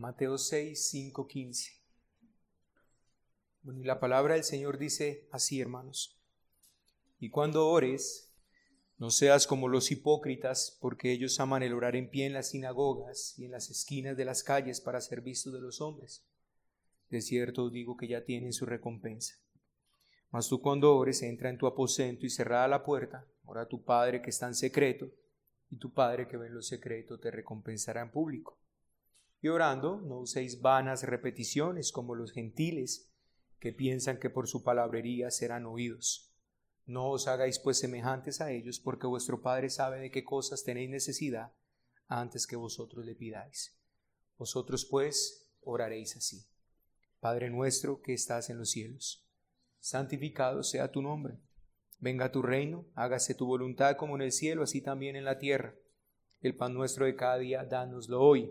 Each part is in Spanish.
Mateo 6, 5, 15. Bueno, la palabra del Señor dice así, hermanos. Y cuando ores, no seas como los hipócritas, porque ellos aman el orar en pie en las sinagogas y en las esquinas de las calles para ser vistos de los hombres. De cierto os digo que ya tienen su recompensa. Mas tú cuando ores, entra en tu aposento y cerrada la puerta, ora a tu Padre que está en secreto, y tu Padre que ve en lo secreto te recompensará en público. Y orando, no uséis vanas repeticiones como los gentiles, que piensan que por su palabrería serán oídos. No os hagáis pues semejantes a ellos, porque vuestro Padre sabe de qué cosas tenéis necesidad antes que vosotros le pidáis. Vosotros pues oraréis así. Padre nuestro que estás en los cielos, santificado sea tu nombre. Venga tu reino, hágase tu voluntad como en el cielo, así también en la tierra. El pan nuestro de cada día, dánoslo hoy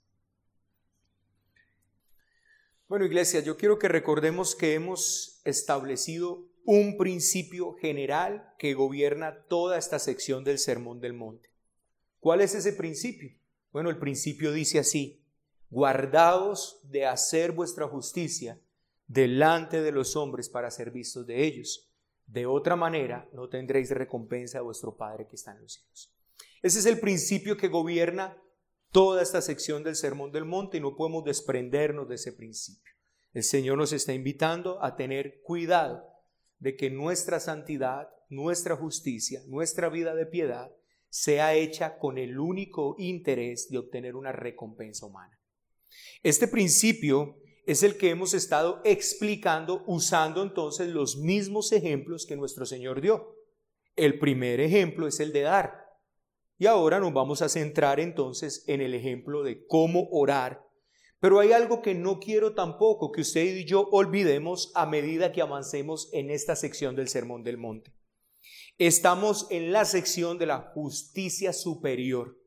Bueno, iglesia, yo quiero que recordemos que hemos establecido un principio general que gobierna toda esta sección del Sermón del Monte. ¿Cuál es ese principio? Bueno, el principio dice así, guardaos de hacer vuestra justicia delante de los hombres para ser vistos de ellos. De otra manera, no tendréis recompensa de vuestro Padre que está en los cielos. Ese es el principio que gobierna toda esta sección del Sermón del Monte y no podemos desprendernos de ese principio. El Señor nos está invitando a tener cuidado de que nuestra santidad, nuestra justicia, nuestra vida de piedad sea hecha con el único interés de obtener una recompensa humana. Este principio es el que hemos estado explicando usando entonces los mismos ejemplos que nuestro Señor dio. El primer ejemplo es el de dar. Y ahora nos vamos a centrar entonces en el ejemplo de cómo orar. Pero hay algo que no quiero tampoco que usted y yo olvidemos a medida que avancemos en esta sección del Sermón del Monte. Estamos en la sección de la justicia superior.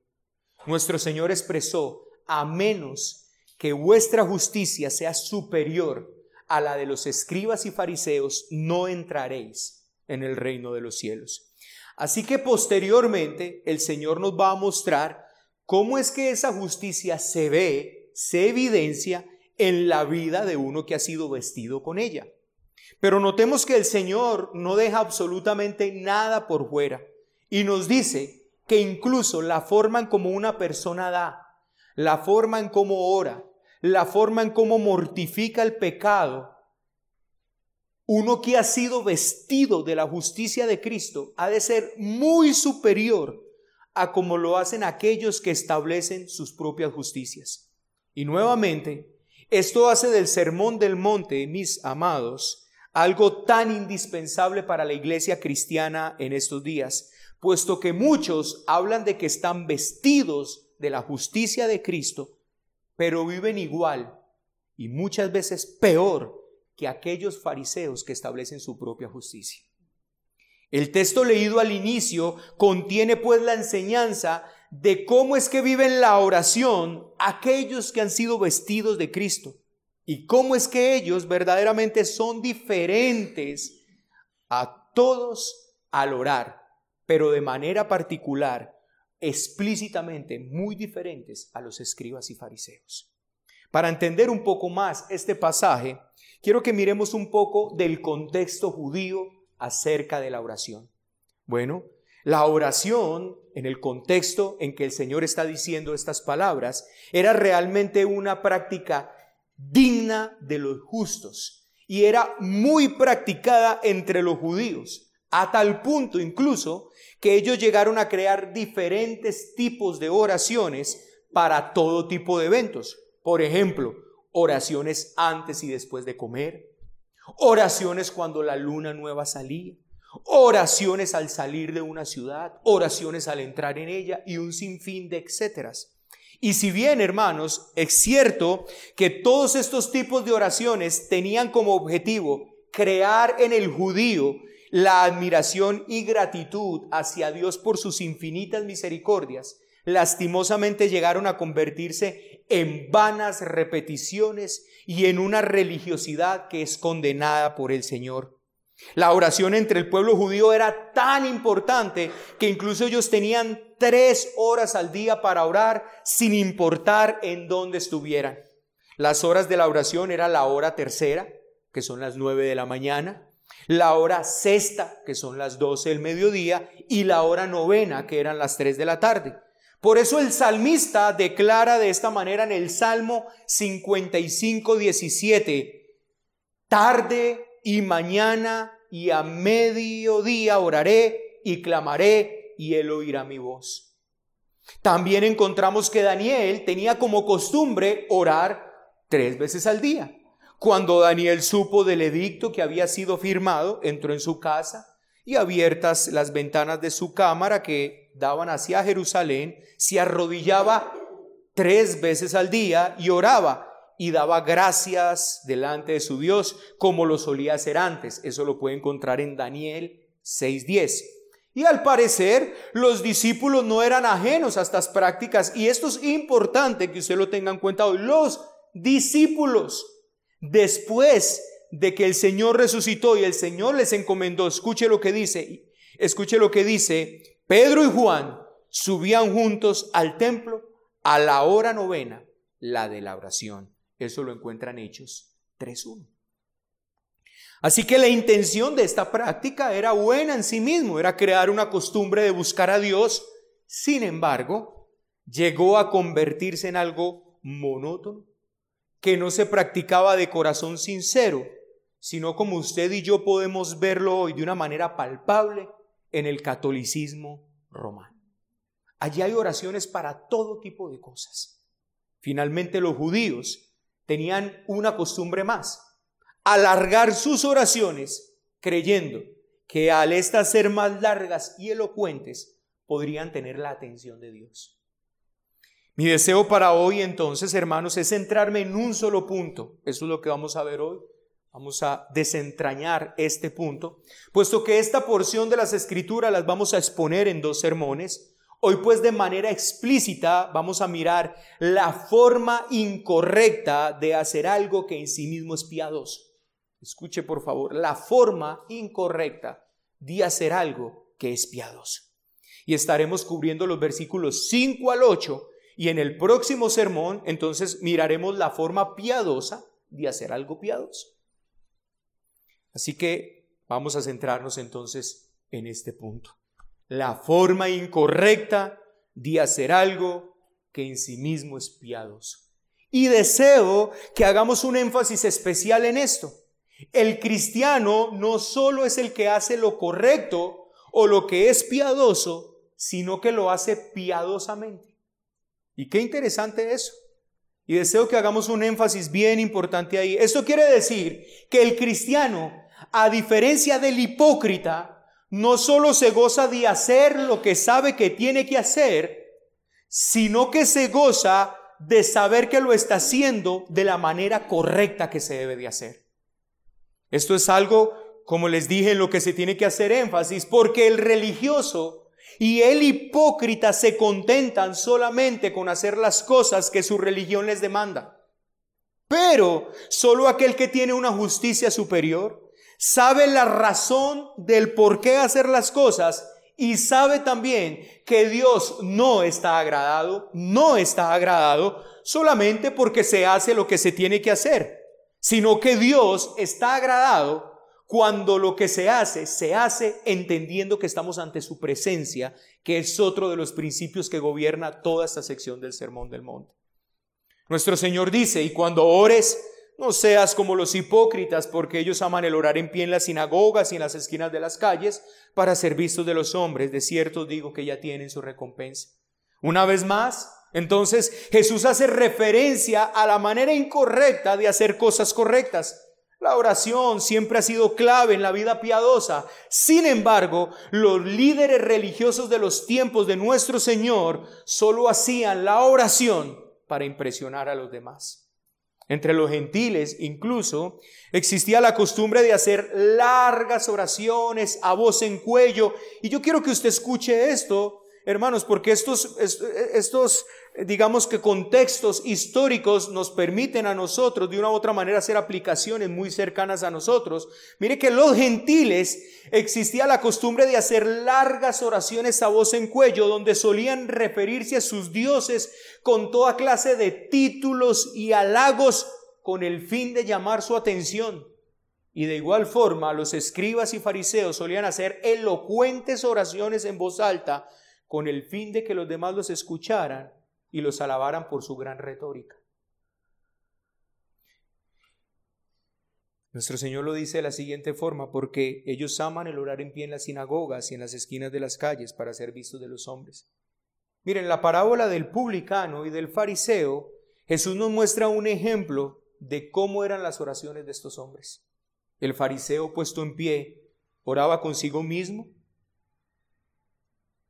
Nuestro Señor expresó, a menos que vuestra justicia sea superior a la de los escribas y fariseos, no entraréis en el reino de los cielos. Así que posteriormente el Señor nos va a mostrar cómo es que esa justicia se ve, se evidencia en la vida de uno que ha sido vestido con ella. Pero notemos que el Señor no deja absolutamente nada por fuera y nos dice que incluso la forma en como una persona da, la forma en cómo ora, la forma en cómo mortifica el pecado, uno que ha sido vestido de la justicia de Cristo ha de ser muy superior a como lo hacen aquellos que establecen sus propias justicias. Y nuevamente, esto hace del sermón del monte, mis amados, algo tan indispensable para la iglesia cristiana en estos días, puesto que muchos hablan de que están vestidos de la justicia de Cristo, pero viven igual y muchas veces peor que aquellos fariseos que establecen su propia justicia. El texto leído al inicio contiene pues la enseñanza de cómo es que viven la oración aquellos que han sido vestidos de Cristo y cómo es que ellos verdaderamente son diferentes a todos al orar, pero de manera particular, explícitamente muy diferentes a los escribas y fariseos. Para entender un poco más este pasaje, quiero que miremos un poco del contexto judío acerca de la oración. Bueno, la oración, en el contexto en que el Señor está diciendo estas palabras, era realmente una práctica digna de los justos y era muy practicada entre los judíos, a tal punto incluso que ellos llegaron a crear diferentes tipos de oraciones para todo tipo de eventos. Por ejemplo, oraciones antes y después de comer, oraciones cuando la luna nueva salía, oraciones al salir de una ciudad, oraciones al entrar en ella y un sinfín de etcéteras. Y si bien, hermanos, es cierto que todos estos tipos de oraciones tenían como objetivo crear en el judío la admiración y gratitud hacia Dios por sus infinitas misericordias, lastimosamente llegaron a convertirse en vanas repeticiones y en una religiosidad que es condenada por el Señor. La oración entre el pueblo judío era tan importante que incluso ellos tenían tres horas al día para orar sin importar en dónde estuvieran. Las horas de la oración era la hora tercera, que son las nueve de la mañana, la hora sexta, que son las doce del mediodía, y la hora novena, que eran las tres de la tarde. Por eso el salmista declara de esta manera en el Salmo 55, 17, tarde y mañana y a mediodía oraré y clamaré y él oirá mi voz. También encontramos que Daniel tenía como costumbre orar tres veces al día. Cuando Daniel supo del edicto que había sido firmado, entró en su casa y abiertas las ventanas de su cámara que daban hacia Jerusalén, se arrodillaba tres veces al día y oraba y daba gracias delante de su Dios como lo solía hacer antes. Eso lo puede encontrar en Daniel 6.10. Y al parecer los discípulos no eran ajenos a estas prácticas y esto es importante que usted lo tenga en cuenta hoy. Los discípulos Después de que el Señor resucitó y el Señor les encomendó, escuche lo que dice, escuche lo que dice, Pedro y Juan subían juntos al templo a la hora novena, la de la oración. Eso lo encuentran Hechos 3.1. Así que la intención de esta práctica era buena en sí mismo, era crear una costumbre de buscar a Dios. Sin embargo, llegó a convertirse en algo monótono, que no se practicaba de corazón sincero, sino como usted y yo podemos verlo hoy de una manera palpable en el catolicismo romano. Allí hay oraciones para todo tipo de cosas. Finalmente los judíos tenían una costumbre más, alargar sus oraciones creyendo que al estas ser más largas y elocuentes podrían tener la atención de Dios. Mi deseo para hoy entonces, hermanos, es centrarme en un solo punto. Eso es lo que vamos a ver hoy. Vamos a desentrañar este punto, puesto que esta porción de las escrituras las vamos a exponer en dos sermones. Hoy pues de manera explícita vamos a mirar la forma incorrecta de hacer algo que en sí mismo es piadoso. Escuche por favor, la forma incorrecta de hacer algo que es piadoso. Y estaremos cubriendo los versículos 5 al 8 y en el próximo sermón, entonces, miraremos la forma piadosa de hacer algo piadoso. Así que vamos a centrarnos entonces en este punto. La forma incorrecta de hacer algo que en sí mismo es piadoso. Y deseo que hagamos un énfasis especial en esto. El cristiano no solo es el que hace lo correcto o lo que es piadoso, sino que lo hace piadosamente. Y qué interesante eso. Y deseo que hagamos un énfasis bien importante ahí. Esto quiere decir que el cristiano, a diferencia del hipócrita, no solo se goza de hacer lo que sabe que tiene que hacer, sino que se goza de saber que lo está haciendo de la manera correcta que se debe de hacer. Esto es algo, como les dije, en lo que se tiene que hacer énfasis, porque el religioso y el hipócrita se contentan solamente con hacer las cosas que su religión les demanda. Pero solo aquel que tiene una justicia superior sabe la razón del por qué hacer las cosas y sabe también que Dios no está agradado, no está agradado solamente porque se hace lo que se tiene que hacer, sino que Dios está agradado cuando lo que se hace, se hace entendiendo que estamos ante su presencia, que es otro de los principios que gobierna toda esta sección del Sermón del Monte. Nuestro Señor dice, y cuando ores, no seas como los hipócritas, porque ellos aman el orar en pie en las sinagogas y en las esquinas de las calles para ser vistos de los hombres. De cierto digo que ya tienen su recompensa. Una vez más, entonces Jesús hace referencia a la manera incorrecta de hacer cosas correctas. La oración siempre ha sido clave en la vida piadosa. Sin embargo, los líderes religiosos de los tiempos de nuestro Señor solo hacían la oración para impresionar a los demás. Entre los gentiles incluso existía la costumbre de hacer largas oraciones a voz en cuello. Y yo quiero que usted escuche esto, hermanos, porque estos, estos digamos que contextos históricos nos permiten a nosotros de una u otra manera hacer aplicaciones muy cercanas a nosotros. Mire que los gentiles existía la costumbre de hacer largas oraciones a voz en cuello donde solían referirse a sus dioses con toda clase de títulos y halagos con el fin de llamar su atención. Y de igual forma los escribas y fariseos solían hacer elocuentes oraciones en voz alta con el fin de que los demás los escucharan y los alabaran por su gran retórica. Nuestro Señor lo dice de la siguiente forma, porque ellos aman el orar en pie en las sinagogas y en las esquinas de las calles para ser vistos de los hombres. Miren, la parábola del publicano y del fariseo, Jesús nos muestra un ejemplo de cómo eran las oraciones de estos hombres. El fariseo puesto en pie oraba consigo mismo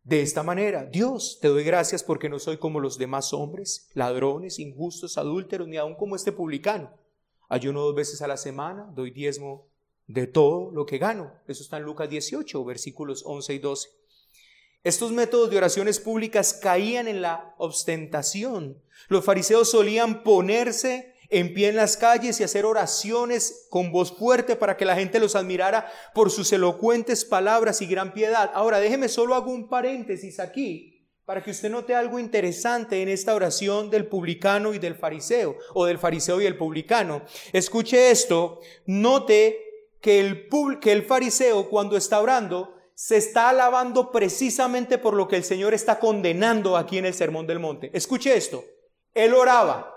de esta manera, Dios, te doy gracias porque no soy como los demás hombres, ladrones, injustos, adúlteros, ni aun como este publicano. Ayuno dos veces a la semana, doy diezmo de todo lo que gano. Eso está en Lucas 18, versículos 11 y 12. Estos métodos de oraciones públicas caían en la ostentación. Los fariseos solían ponerse en pie en las calles y hacer oraciones con voz fuerte para que la gente los admirara por sus elocuentes palabras y gran piedad. Ahora, déjeme solo hago un paréntesis aquí para que usted note algo interesante en esta oración del publicano y del fariseo, o del fariseo y el publicano. Escuche esto, note que el, que el fariseo cuando está orando se está alabando precisamente por lo que el Señor está condenando aquí en el Sermón del Monte. Escuche esto, él oraba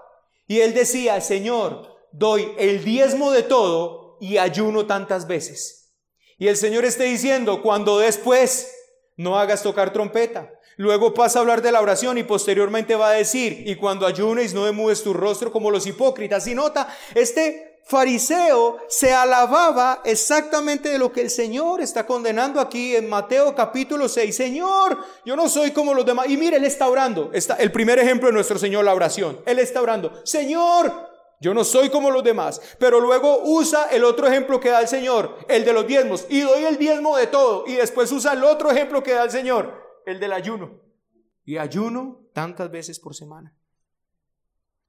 y él decía, Señor, doy el diezmo de todo y ayuno tantas veces. Y el Señor está diciendo, cuando después no hagas tocar trompeta. Luego pasa a hablar de la oración y posteriormente va a decir, y cuando ayunes no demudes tu rostro como los hipócritas. Y nota, este fariseo se alababa exactamente de lo que el Señor está condenando aquí en Mateo capítulo 6. Señor, yo no soy como los demás. Y mire, él está orando. Está el primer ejemplo de nuestro Señor, la oración. Él está orando. Señor, yo no soy como los demás. Pero luego usa el otro ejemplo que da el Señor, el de los diezmos. Y doy el diezmo de todo. Y después usa el otro ejemplo que da el Señor, el del ayuno. Y ayuno tantas veces por semana.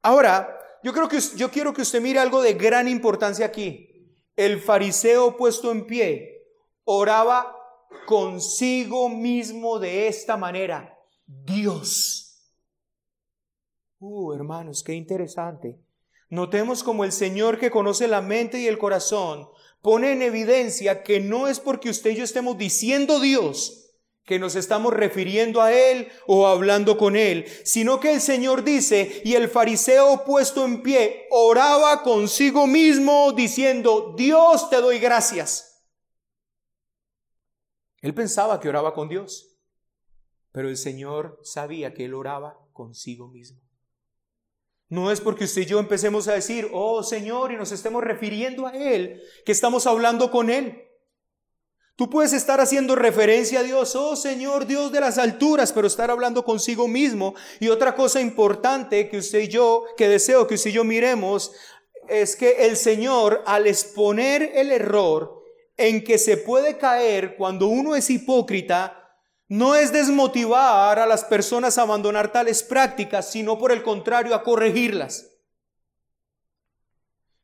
Ahora, yo, creo que, yo quiero que usted mire algo de gran importancia aquí. El fariseo puesto en pie oraba consigo mismo de esta manera. Dios. Uh, hermanos, qué interesante. Notemos como el Señor que conoce la mente y el corazón pone en evidencia que no es porque usted y yo estemos diciendo Dios, que nos estamos refiriendo a Él o hablando con Él, sino que el Señor dice, y el fariseo puesto en pie oraba consigo mismo diciendo, Dios te doy gracias. Él pensaba que oraba con Dios, pero el Señor sabía que él oraba consigo mismo. No es porque usted y yo empecemos a decir, oh Señor, y nos estemos refiriendo a Él, que estamos hablando con Él. Tú puedes estar haciendo referencia a Dios, oh Señor, Dios de las alturas, pero estar hablando consigo mismo. Y otra cosa importante que usted y yo, que deseo que usted y yo miremos, es que el Señor, al exponer el error en que se puede caer cuando uno es hipócrita, no es desmotivar a las personas a abandonar tales prácticas, sino por el contrario a corregirlas.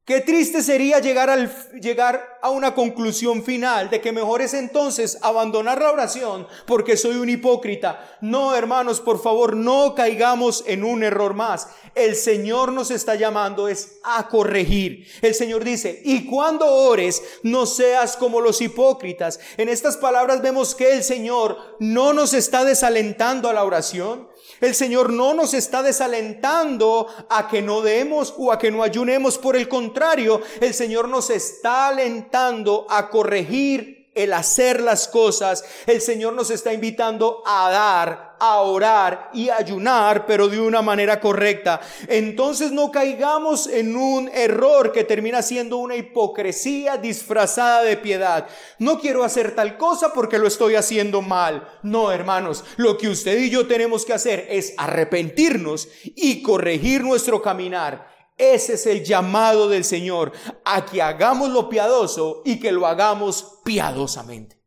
Qué triste sería llegar, al, llegar a una conclusión final de que mejor es entonces abandonar la oración porque soy un hipócrita. No, hermanos, por favor, no caigamos en un error más. El Señor nos está llamando es a corregir. El Señor dice, y cuando ores, no seas como los hipócritas. En estas palabras vemos que el Señor no nos está desalentando a la oración. El Señor no nos está desalentando a que no demos o a que no ayunemos. Por el contrario, el Señor nos está alentando a corregir el hacer las cosas. El Señor nos está invitando a dar a orar y ayunar, pero de una manera correcta. Entonces no caigamos en un error que termina siendo una hipocresía disfrazada de piedad. No quiero hacer tal cosa porque lo estoy haciendo mal. No, hermanos, lo que usted y yo tenemos que hacer es arrepentirnos y corregir nuestro caminar Ese es el llamado del Señor, a que hagamos lo piadoso y que lo hagamos piadosamente.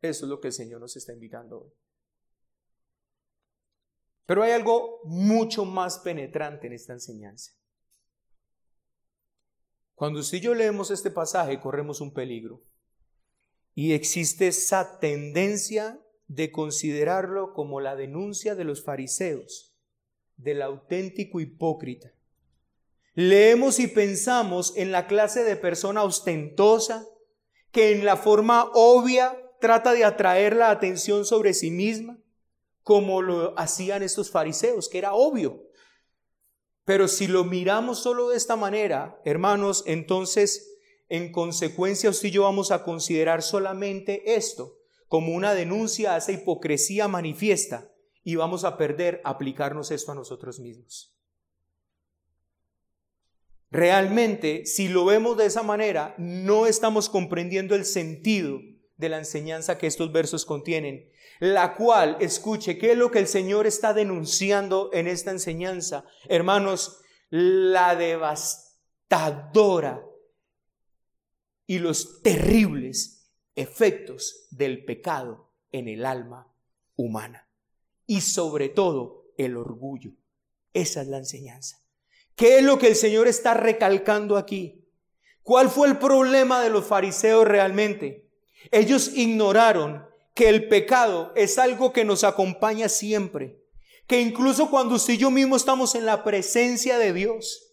Eso es lo que el Señor nos está invitando hoy. Pero hay algo mucho más penetrante en esta enseñanza. Cuando usted y yo leemos este pasaje, corremos un peligro. Y existe esa tendencia de considerarlo como la denuncia de los fariseos, del auténtico hipócrita. Leemos y pensamos en la clase de persona ostentosa que en la forma obvia trata de atraer la atención sobre sí misma, como lo hacían estos fariseos, que era obvio. Pero si lo miramos solo de esta manera, hermanos, entonces en consecuencia usted y yo vamos a considerar solamente esto como una denuncia a esa hipocresía manifiesta y vamos a perder aplicarnos esto a nosotros mismos. Realmente, si lo vemos de esa manera, no estamos comprendiendo el sentido de la enseñanza que estos versos contienen, la cual, escuche, ¿qué es lo que el Señor está denunciando en esta enseñanza? Hermanos, la devastadora y los terribles efectos del pecado en el alma humana. Y sobre todo el orgullo. Esa es la enseñanza. ¿Qué es lo que el Señor está recalcando aquí? ¿Cuál fue el problema de los fariseos realmente? Ellos ignoraron que el pecado es algo que nos acompaña siempre, que incluso cuando usted y yo mismo estamos en la presencia de Dios,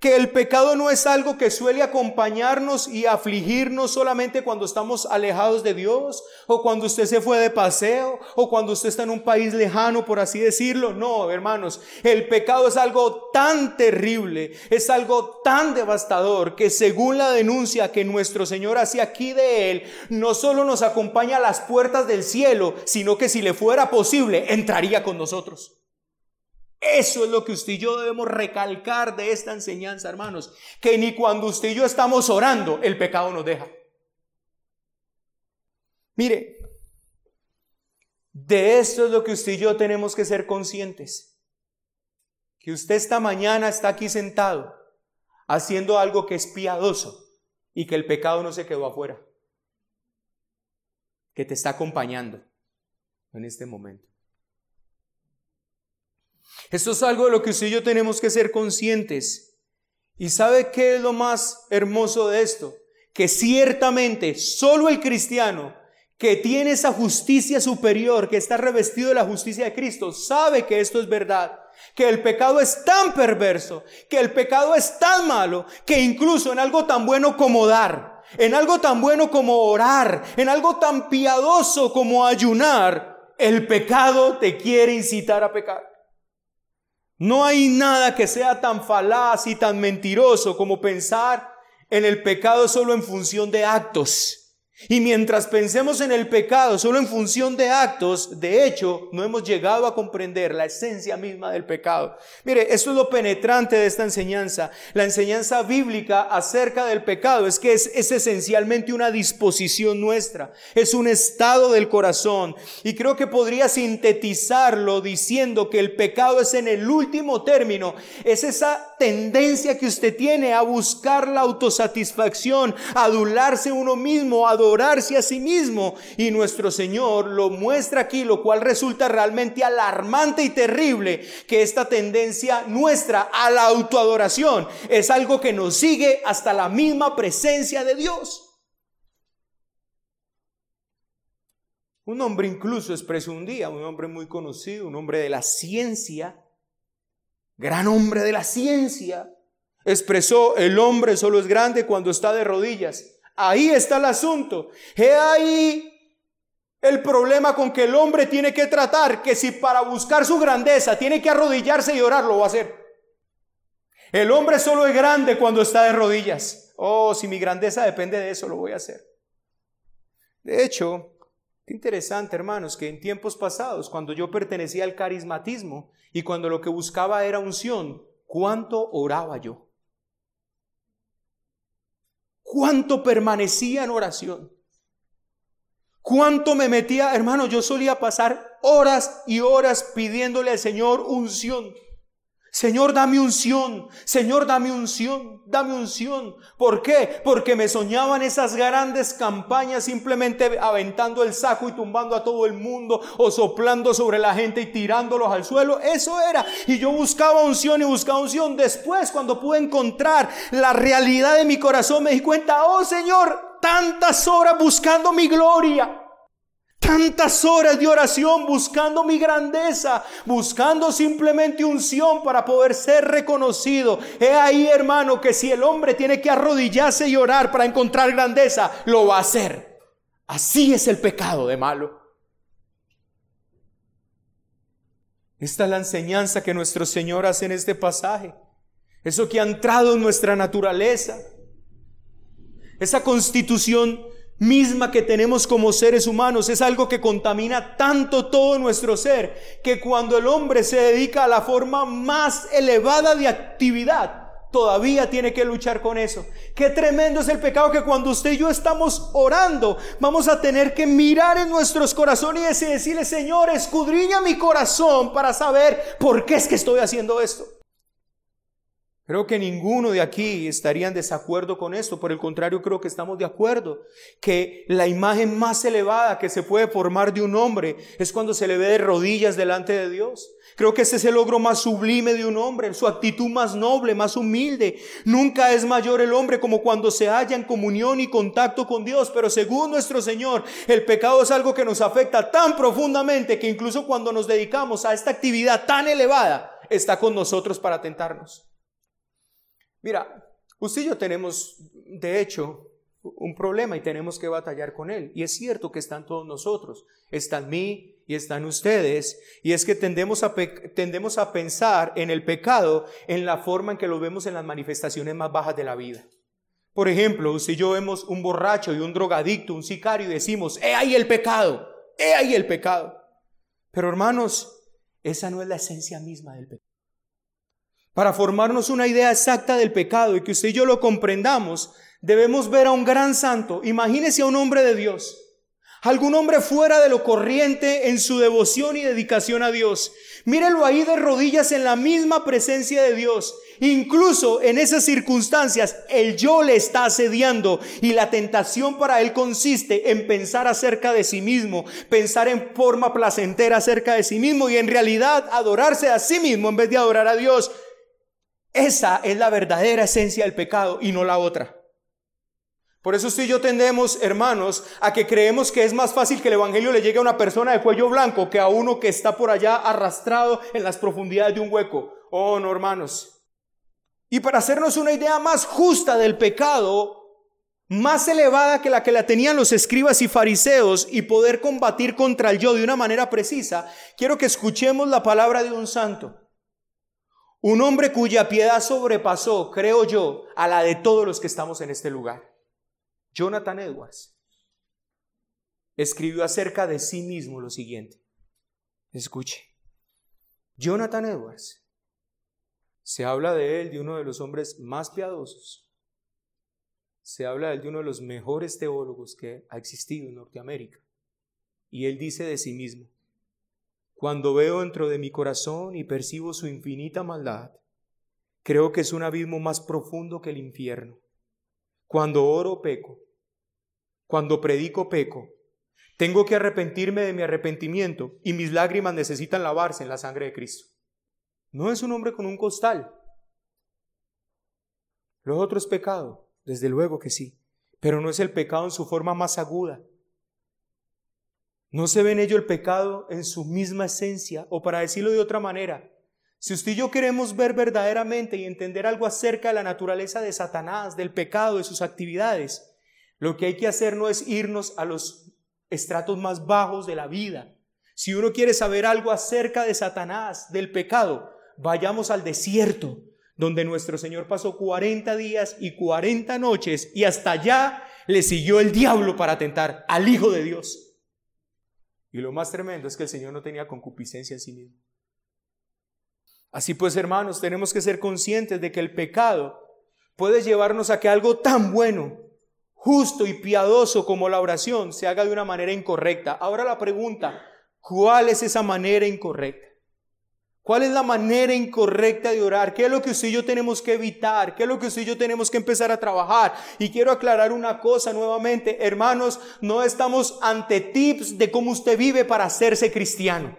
que el pecado no es algo que suele acompañarnos y afligirnos solamente cuando estamos alejados de Dios o cuando usted se fue de paseo o cuando usted está en un país lejano, por así decirlo. No, hermanos, el pecado es algo tan terrible, es algo tan devastador que según la denuncia que nuestro Señor hace aquí de él, no solo nos acompaña a las puertas del cielo, sino que si le fuera posible, entraría con nosotros. Eso es lo que usted y yo debemos recalcar de esta enseñanza, hermanos. Que ni cuando usted y yo estamos orando, el pecado nos deja. Mire, de esto es lo que usted y yo tenemos que ser conscientes. Que usted esta mañana está aquí sentado haciendo algo que es piadoso y que el pecado no se quedó afuera. Que te está acompañando en este momento. Esto es algo de lo que usted y yo tenemos que ser conscientes. ¿Y sabe qué es lo más hermoso de esto? Que ciertamente solo el cristiano que tiene esa justicia superior, que está revestido de la justicia de Cristo, sabe que esto es verdad. Que el pecado es tan perverso, que el pecado es tan malo, que incluso en algo tan bueno como dar, en algo tan bueno como orar, en algo tan piadoso como ayunar, el pecado te quiere incitar a pecar. No hay nada que sea tan falaz y tan mentiroso como pensar en el pecado solo en función de actos. Y mientras pensemos en el pecado solo en función de actos, de hecho, no hemos llegado a comprender la esencia misma del pecado. Mire, esto es lo penetrante de esta enseñanza. La enseñanza bíblica acerca del pecado es que es, es esencialmente una disposición nuestra, es un estado del corazón. Y creo que podría sintetizarlo diciendo que el pecado es en el último término, es esa tendencia que usted tiene a buscar la autosatisfacción, a adularse uno mismo, a adorarse a sí mismo. Y nuestro Señor lo muestra aquí, lo cual resulta realmente alarmante y terrible, que esta tendencia nuestra a la autoadoración es algo que nos sigue hasta la misma presencia de Dios. Un hombre incluso expresó un día, un hombre muy conocido, un hombre de la ciencia, gran hombre de la ciencia, expresó, el hombre solo es grande cuando está de rodillas. Ahí está el asunto. He ahí el problema con que el hombre tiene que tratar, que si para buscar su grandeza tiene que arrodillarse y orar, lo va a hacer. El hombre solo es grande cuando está de rodillas. Oh, si mi grandeza depende de eso, lo voy a hacer. De hecho, qué interesante, hermanos, que en tiempos pasados, cuando yo pertenecía al carismatismo y cuando lo que buscaba era unción, ¿cuánto oraba yo? cuánto permanecía en oración. Cuánto me metía, hermano, yo solía pasar horas y horas pidiéndole al Señor unción. Señor, dame unción. Señor, dame unción. Dame unción. ¿Por qué? Porque me soñaban esas grandes campañas simplemente aventando el saco y tumbando a todo el mundo o soplando sobre la gente y tirándolos al suelo. Eso era. Y yo buscaba unción y buscaba unción. Después, cuando pude encontrar la realidad de mi corazón, me di cuenta, oh Señor, tantas horas buscando mi gloria Tantas horas de oración buscando mi grandeza, buscando simplemente unción para poder ser reconocido. He ahí, hermano, que si el hombre tiene que arrodillarse y orar para encontrar grandeza, lo va a hacer. Así es el pecado de malo. Esta es la enseñanza que nuestro Señor hace en este pasaje. Eso que ha entrado en nuestra naturaleza. Esa constitución misma que tenemos como seres humanos es algo que contamina tanto todo nuestro ser que cuando el hombre se dedica a la forma más elevada de actividad, todavía tiene que luchar con eso. Qué tremendo es el pecado que cuando usted y yo estamos orando, vamos a tener que mirar en nuestros corazones y decirle, Señor, escudriña mi corazón para saber por qué es que estoy haciendo esto. Creo que ninguno de aquí estaría en desacuerdo con esto, por el contrario creo que estamos de acuerdo, que la imagen más elevada que se puede formar de un hombre es cuando se le ve de rodillas delante de Dios. Creo que ese es el logro más sublime de un hombre, su actitud más noble, más humilde. Nunca es mayor el hombre como cuando se halla en comunión y contacto con Dios, pero según nuestro Señor, el pecado es algo que nos afecta tan profundamente que incluso cuando nos dedicamos a esta actividad tan elevada, está con nosotros para tentarnos. Mira, usted y yo tenemos, de hecho, un problema y tenemos que batallar con él. Y es cierto que están todos nosotros, está en mí y están ustedes. Y es que tendemos a, tendemos a pensar en el pecado en la forma en que lo vemos en las manifestaciones más bajas de la vida. Por ejemplo, si yo vemos un borracho y un drogadicto, un sicario y decimos, he ahí el pecado, he ahí el pecado. Pero hermanos, esa no es la esencia misma del pecado para formarnos una idea exacta del pecado y que usted y yo lo comprendamos, debemos ver a un gran santo. Imagínese a un hombre de Dios. Algún hombre fuera de lo corriente en su devoción y dedicación a Dios. Mírelo ahí de rodillas en la misma presencia de Dios. Incluso en esas circunstancias, el yo le está asediando y la tentación para él consiste en pensar acerca de sí mismo, pensar en forma placentera acerca de sí mismo y en realidad adorarse a sí mismo en vez de adorar a Dios. Esa es la verdadera esencia del pecado y no la otra. Por eso usted y yo tendemos, hermanos, a que creemos que es más fácil que el Evangelio le llegue a una persona de cuello blanco que a uno que está por allá arrastrado en las profundidades de un hueco. Oh, no, hermanos. Y para hacernos una idea más justa del pecado, más elevada que la que la tenían los escribas y fariseos y poder combatir contra el yo de una manera precisa, quiero que escuchemos la palabra de un santo. Un hombre cuya piedad sobrepasó, creo yo, a la de todos los que estamos en este lugar. Jonathan Edwards escribió acerca de sí mismo lo siguiente. Escuche. Jonathan Edwards. Se habla de él, de uno de los hombres más piadosos. Se habla de él, de uno de los mejores teólogos que ha existido en Norteamérica. Y él dice de sí mismo, cuando veo dentro de mi corazón y percibo su infinita maldad, creo que es un abismo más profundo que el infierno. Cuando oro peco, cuando predico peco, tengo que arrepentirme de mi arrepentimiento y mis lágrimas necesitan lavarse en la sangre de Cristo. No es un hombre con un costal. Lo otro es pecado, desde luego que sí, pero no es el pecado en su forma más aguda, ¿No se ve en ello el pecado en su misma esencia? O para decirlo de otra manera, si usted y yo queremos ver verdaderamente y entender algo acerca de la naturaleza de Satanás, del pecado, de sus actividades, lo que hay que hacer no es irnos a los estratos más bajos de la vida. Si uno quiere saber algo acerca de Satanás, del pecado, vayamos al desierto, donde nuestro Señor pasó 40 días y 40 noches y hasta allá le siguió el diablo para tentar al Hijo de Dios. Y lo más tremendo es que el Señor no tenía concupiscencia en sí mismo. Así pues, hermanos, tenemos que ser conscientes de que el pecado puede llevarnos a que algo tan bueno, justo y piadoso como la oración se haga de una manera incorrecta. Ahora la pregunta, ¿cuál es esa manera incorrecta? ¿Cuál es la manera incorrecta de orar? ¿Qué es lo que usted y yo tenemos que evitar? ¿Qué es lo que usted y yo tenemos que empezar a trabajar? Y quiero aclarar una cosa nuevamente, hermanos, no estamos ante tips de cómo usted vive para hacerse cristiano.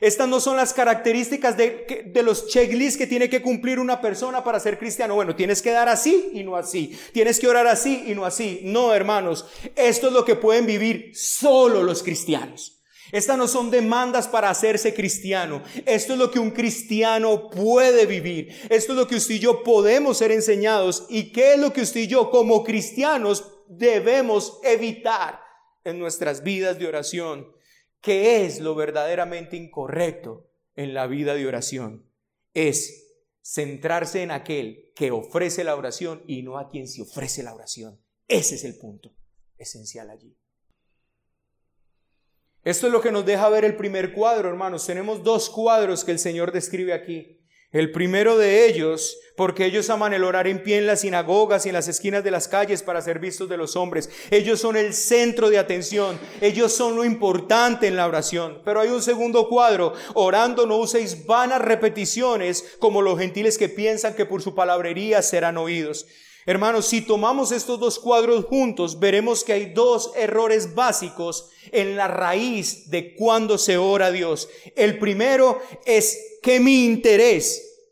Estas no son las características de, de, los checklists que tiene que cumplir una persona para ser cristiano. Bueno, tienes que dar así y no así. Tienes que orar así y no así. No, hermanos, esto es lo que pueden vivir solo los cristianos. Estas no son demandas para hacerse cristiano. Esto es lo que un cristiano puede vivir. Esto es lo que usted y yo podemos ser enseñados. ¿Y qué es lo que usted y yo como cristianos debemos evitar en nuestras vidas de oración? ¿Qué es lo verdaderamente incorrecto en la vida de oración? Es centrarse en aquel que ofrece la oración y no a quien se ofrece la oración. Ese es el punto esencial allí. Esto es lo que nos deja ver el primer cuadro, hermanos. Tenemos dos cuadros que el Señor describe aquí. El primero de ellos, porque ellos aman el orar en pie en las sinagogas y en las esquinas de las calles para ser vistos de los hombres. Ellos son el centro de atención. Ellos son lo importante en la oración. Pero hay un segundo cuadro. Orando no uséis vanas repeticiones como los gentiles que piensan que por su palabrería serán oídos. Hermanos, si tomamos estos dos cuadros juntos, veremos que hay dos errores básicos en la raíz de cuando se ora a Dios. El primero es que mi interés,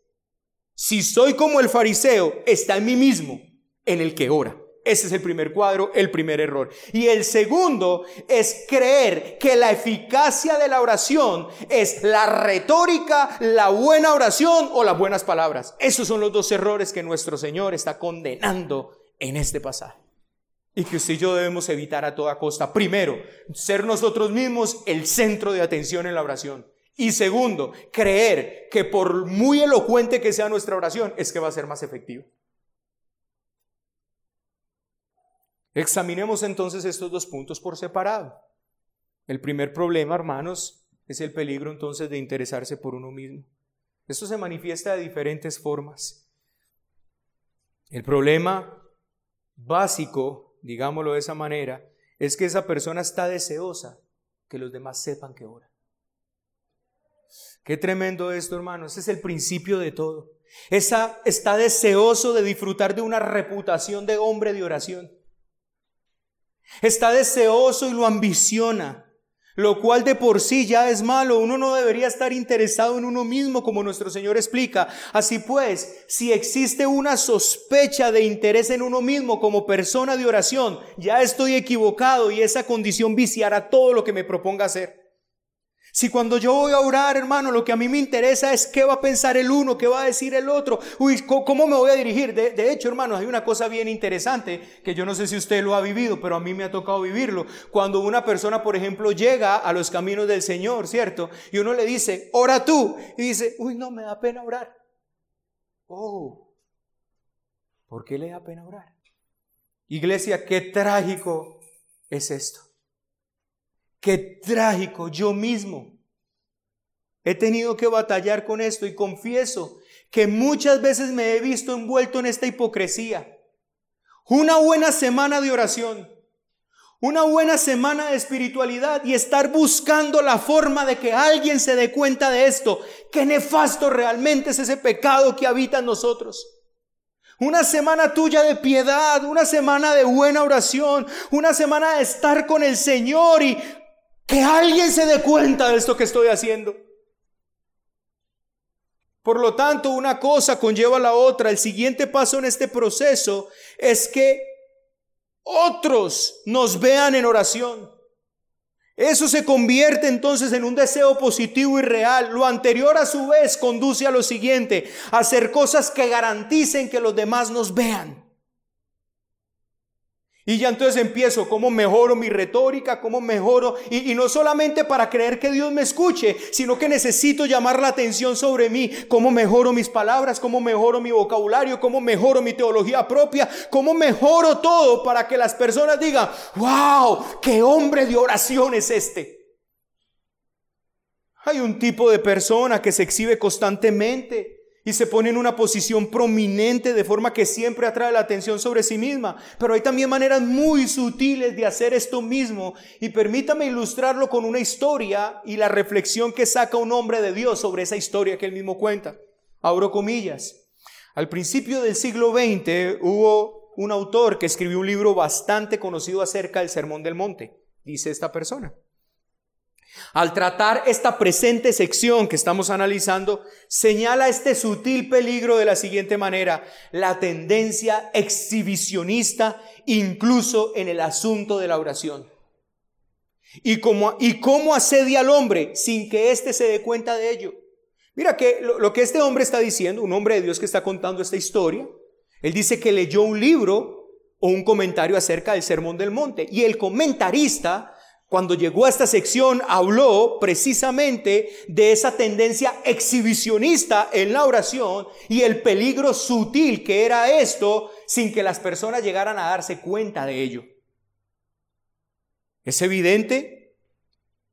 si soy como el fariseo, está en mí mismo, en el que ora. Ese es el primer cuadro, el primer error. Y el segundo es creer que la eficacia de la oración es la retórica, la buena oración o las buenas palabras. Esos son los dos errores que nuestro Señor está condenando en este pasaje. Y que usted y yo debemos evitar a toda costa. Primero, ser nosotros mismos el centro de atención en la oración. Y segundo, creer que por muy elocuente que sea nuestra oración, es que va a ser más efectivo. Examinemos entonces estos dos puntos por separado. El primer problema, hermanos, es el peligro entonces de interesarse por uno mismo. Esto se manifiesta de diferentes formas. El problema básico, digámoslo de esa manera, es que esa persona está deseosa que los demás sepan que ora. Qué tremendo esto, hermanos. Ese es el principio de todo. Esa está deseoso de disfrutar de una reputación de hombre de oración. Está deseoso y lo ambiciona, lo cual de por sí ya es malo. Uno no debería estar interesado en uno mismo, como nuestro Señor explica. Así pues, si existe una sospecha de interés en uno mismo como persona de oración, ya estoy equivocado y esa condición viciará todo lo que me proponga hacer. Si cuando yo voy a orar, hermano, lo que a mí me interesa es qué va a pensar el uno, qué va a decir el otro, uy, ¿cómo me voy a dirigir? De, hecho, hermano, hay una cosa bien interesante que yo no sé si usted lo ha vivido, pero a mí me ha tocado vivirlo. Cuando una persona, por ejemplo, llega a los caminos del Señor, ¿cierto? Y uno le dice, ora tú, y dice, uy, no, me da pena orar. Oh, ¿por qué le da pena orar? Iglesia, qué trágico es esto. Qué trágico, yo mismo he tenido que batallar con esto y confieso que muchas veces me he visto envuelto en esta hipocresía. Una buena semana de oración, una buena semana de espiritualidad y estar buscando la forma de que alguien se dé cuenta de esto. Qué nefasto realmente es ese pecado que habita en nosotros. Una semana tuya de piedad, una semana de buena oración, una semana de estar con el Señor y que alguien se dé cuenta de esto que estoy haciendo. Por lo tanto, una cosa conlleva a la otra. El siguiente paso en este proceso es que otros nos vean en oración. Eso se convierte entonces en un deseo positivo y real. Lo anterior a su vez conduce a lo siguiente, a hacer cosas que garanticen que los demás nos vean. Y ya entonces empiezo, ¿cómo mejoro mi retórica? ¿Cómo mejoro? Y, no solamente para creer que Dios me escuche, sino que necesito llamar la atención sobre mí. ¿Cómo mejoro mis palabras? ¿Cómo mejoro mi vocabulario? ¿Cómo mejoro mi teología propia? ¿Cómo mejoro todo para que las personas digan, wow, qué hombre de oración es este? Hay un tipo de persona que se exhibe constantemente y se pone en una posición prominente de forma que siempre atrae la atención sobre sí misma. Pero hay también maneras muy sutiles de hacer esto mismo y permítame ilustrarlo con una historia y la reflexión que saca un hombre de Dios sobre esa historia que él mismo cuenta. Abro comillas. Al principio del siglo XX hubo un autor que escribió un libro bastante conocido acerca del Sermón del Monte, dice esta persona. Al tratar esta presente sección que estamos analizando, señala este sutil peligro de la siguiente manera, la tendencia exhibicionista incluso en el asunto de la oración. Y cómo, y cómo asedia al hombre sin que éste se dé cuenta de ello. Mira que lo, lo que este hombre está diciendo, un hombre de Dios que está contando esta historia, él dice que leyó un libro o un comentario acerca del Sermón del Monte. Y el comentarista cuando llegó a esta sección, habló precisamente de esa tendencia exhibicionista en la oración y el peligro sutil que era esto sin que las personas llegaran a darse cuenta de ello. Es evidente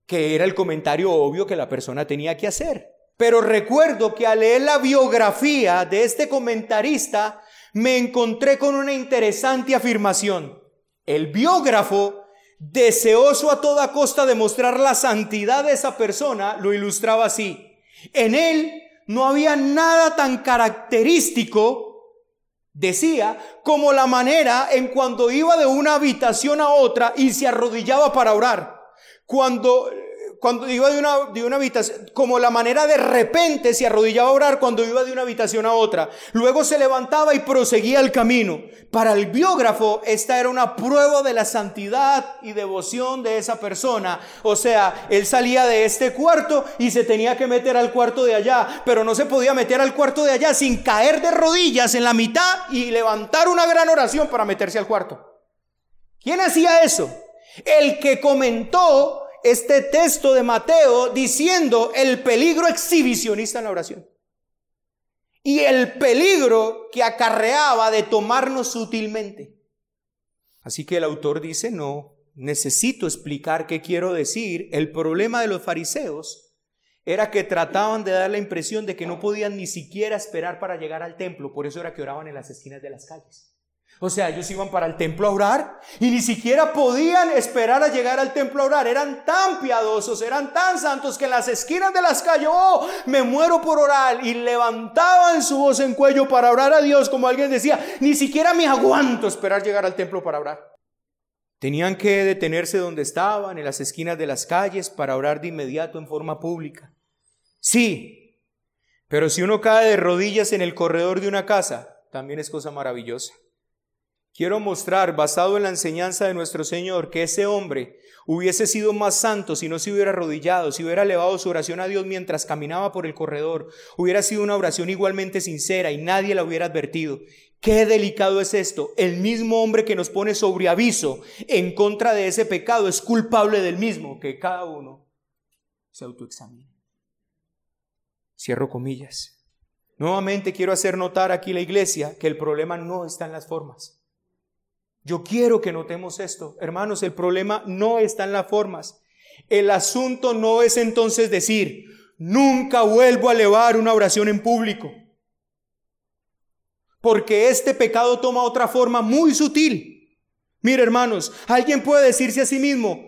que era el comentario obvio que la persona tenía que hacer. Pero recuerdo que al leer la biografía de este comentarista, me encontré con una interesante afirmación. El biógrafo deseoso a toda costa de mostrar la santidad de esa persona, lo ilustraba así. En él no había nada tan característico, decía, como la manera en cuando iba de una habitación a otra y se arrodillaba para orar. Cuando cuando iba de una, de una habitación, como la manera de repente se arrodillaba a orar cuando iba de una habitación a otra. Luego se levantaba y proseguía el camino. Para el biógrafo, esta era una prueba de la santidad y devoción de esa persona. O sea, él salía de este cuarto y se tenía que meter al cuarto de allá, pero no se podía meter al cuarto de allá sin caer de rodillas en la mitad y levantar una gran oración para meterse al cuarto. ¿Quién hacía eso? El que comentó este texto de Mateo diciendo el peligro exhibicionista en la oración. Y el peligro que acarreaba de tomarnos sutilmente. Así que el autor dice, no, necesito explicar qué quiero decir. El problema de los fariseos era que trataban de dar la impresión de que no podían ni siquiera esperar para llegar al templo. Por eso era que oraban en las esquinas de las calles. O sea, ellos iban para el templo a orar y ni siquiera podían esperar a llegar al templo a orar. Eran tan piadosos, eran tan santos que en las esquinas de las calles, oh, me muero por orar. Y levantaban su voz en cuello para orar a Dios, como alguien decía, ni siquiera me aguanto esperar llegar al templo para orar. Tenían que detenerse donde estaban, en las esquinas de las calles, para orar de inmediato en forma pública. Sí, pero si uno cae de rodillas en el corredor de una casa, también es cosa maravillosa. Quiero mostrar, basado en la enseñanza de nuestro Señor, que ese hombre hubiese sido más santo si no se hubiera arrodillado, si hubiera elevado su oración a Dios mientras caminaba por el corredor. Hubiera sido una oración igualmente sincera y nadie la hubiera advertido. Qué delicado es esto. El mismo hombre que nos pone sobre aviso en contra de ese pecado es culpable del mismo. Que cada uno se autoexamine. Cierro comillas. Nuevamente quiero hacer notar aquí la iglesia que el problema no está en las formas. Yo quiero que notemos esto. Hermanos, el problema no está en las formas. El asunto no es entonces decir, nunca vuelvo a elevar una oración en público. Porque este pecado toma otra forma muy sutil. Mire, hermanos, alguien puede decirse a sí mismo,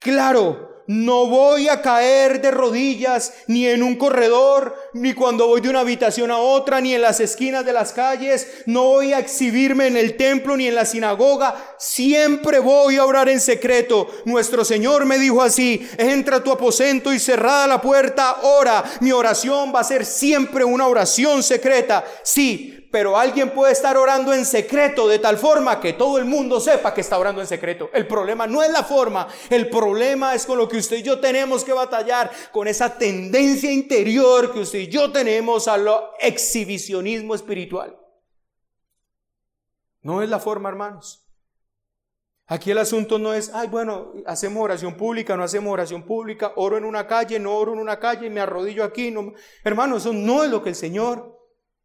claro, no voy a caer de rodillas ni en un corredor, ni cuando voy de una habitación a otra, ni en las esquinas de las calles. No voy a exhibirme en el templo ni en la sinagoga. Siempre voy a orar en secreto. Nuestro Señor me dijo así, entra a tu aposento y cerrada la puerta, ora. Mi oración va a ser siempre una oración secreta. Sí, pero alguien puede estar orando en secreto de tal forma que todo el mundo sepa que está orando en secreto. El problema no es la forma, el problema es con lo que usted y yo tenemos que batallar, con esa tendencia interior que usted y yo tenemos a lo exhibicionismo espiritual. No es la forma, hermanos. Aquí el asunto no es, ay, bueno, hacemos oración pública, no hacemos oración pública, oro en una calle, no oro en una calle, me arrodillo aquí. No. Hermano, eso no es lo que el Señor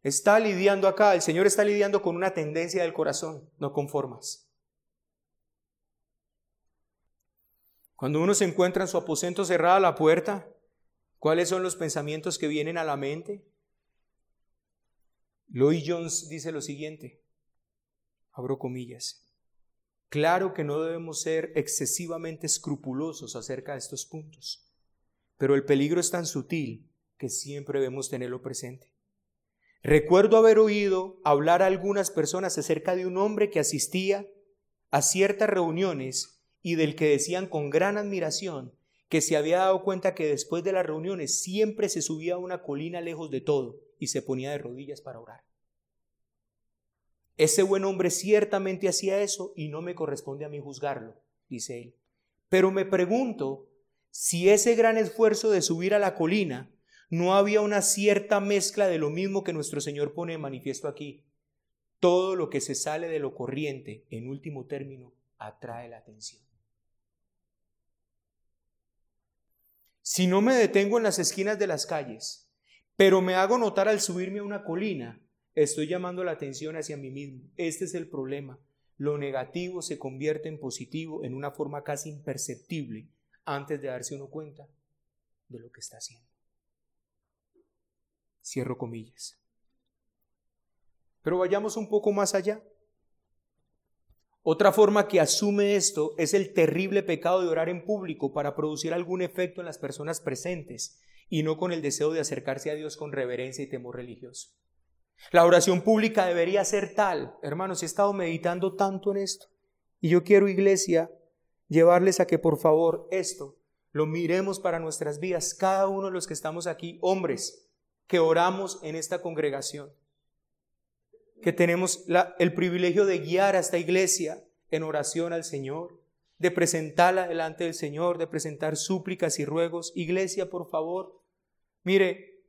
está lidiando acá, el Señor está lidiando con una tendencia del corazón, no con formas. Cuando uno se encuentra en su aposento cerrada la puerta, ¿cuáles son los pensamientos que vienen a la mente? Lloyd Jones dice lo siguiente, abro comillas, claro que no debemos ser excesivamente escrupulosos acerca de estos puntos, pero el peligro es tan sutil que siempre debemos tenerlo presente. Recuerdo haber oído hablar a algunas personas acerca de un hombre que asistía a ciertas reuniones y del que decían con gran admiración que se había dado cuenta que después de las reuniones siempre se subía a una colina lejos de todo y se ponía de rodillas para orar. Ese buen hombre ciertamente hacía eso y no me corresponde a mí juzgarlo, dice él. Pero me pregunto si ese gran esfuerzo de subir a la colina no había una cierta mezcla de lo mismo que nuestro Señor pone en manifiesto aquí. Todo lo que se sale de lo corriente, en último término, atrae la atención. Si no me detengo en las esquinas de las calles, pero me hago notar al subirme a una colina, estoy llamando la atención hacia mí mismo. Este es el problema. Lo negativo se convierte en positivo en una forma casi imperceptible antes de darse uno cuenta de lo que está haciendo. Cierro comillas. Pero vayamos un poco más allá. Otra forma que asume esto es el terrible pecado de orar en público para producir algún efecto en las personas presentes y no con el deseo de acercarse a Dios con reverencia y temor religioso. La oración pública debería ser tal, hermanos, he estado meditando tanto en esto y yo quiero, iglesia, llevarles a que por favor esto lo miremos para nuestras vidas, cada uno de los que estamos aquí, hombres, que oramos en esta congregación que tenemos el privilegio de guiar a esta iglesia en oración al Señor, de presentarla delante del Señor, de presentar súplicas y ruegos. Iglesia, por favor, mire,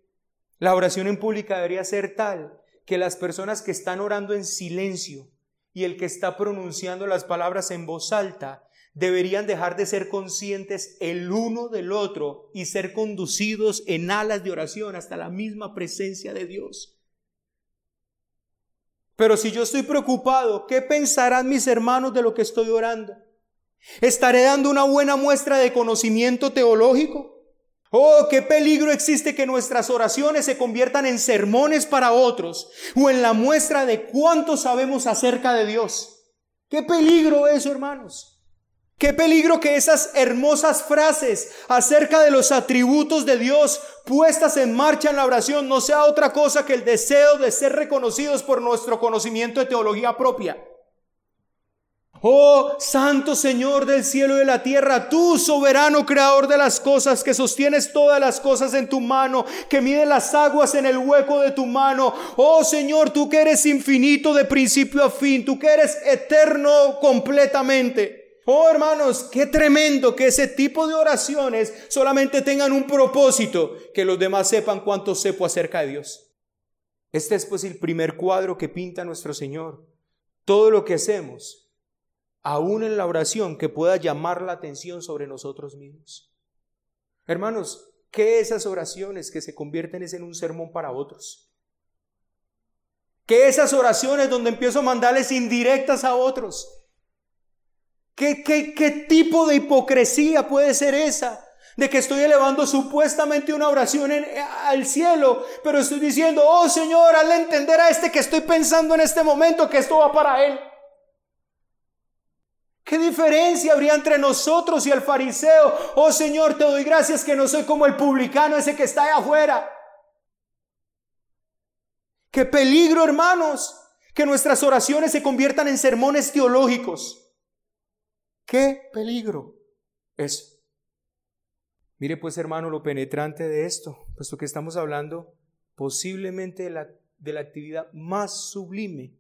la oración en pública debería ser tal que las personas que están orando en silencio y el que está pronunciando las palabras en voz alta deberían dejar de ser conscientes el uno del otro y ser conducidos en alas de oración hasta la misma presencia de Dios. Pero si yo estoy preocupado, ¿qué pensarán mis hermanos de lo que estoy orando? ¿Estaré dando una buena muestra de conocimiento teológico? Oh, qué peligro existe que nuestras oraciones se conviertan en sermones para otros o en la muestra de cuánto sabemos acerca de Dios. Qué peligro eso, hermanos. Qué peligro que esas hermosas frases acerca de los atributos de Dios puestas en marcha en la oración no sea otra cosa que el deseo de ser reconocidos por nuestro conocimiento de teología propia. Oh, Santo Señor del cielo y de la tierra, tú soberano creador de las cosas, que sostienes todas las cosas en tu mano, que mide las aguas en el hueco de tu mano. Oh Señor, tú que eres infinito de principio a fin, tú que eres eterno completamente. Oh hermanos, qué tremendo que ese tipo de oraciones solamente tengan un propósito, que los demás sepan cuánto sepo acerca de Dios. Este es pues el primer cuadro que pinta nuestro Señor. Todo lo que hacemos, aún en la oración, que pueda llamar la atención sobre nosotros mismos. Hermanos, ¿qué esas oraciones que se convierten en un sermón para otros? ¿Qué esas oraciones donde empiezo a mandarles indirectas a otros? ¿Qué, qué, tipo de hipocresía puede ser esa? de que estoy elevando supuestamente una oración al cielo, pero estoy diciendo, oh Señor, hazle entender a este que estoy pensando en este momento que esto va para él. ¿Qué diferencia habría entre nosotros y el fariseo? Oh Señor, te doy gracias que no soy como el publicano ese que está ahí afuera. Qué peligro, hermanos, que nuestras oraciones se conviertan en sermones teológicos. ¡Qué peligro es! Mire pues hermano lo penetrante de esto, puesto que estamos hablando posiblemente de la, de la actividad más sublime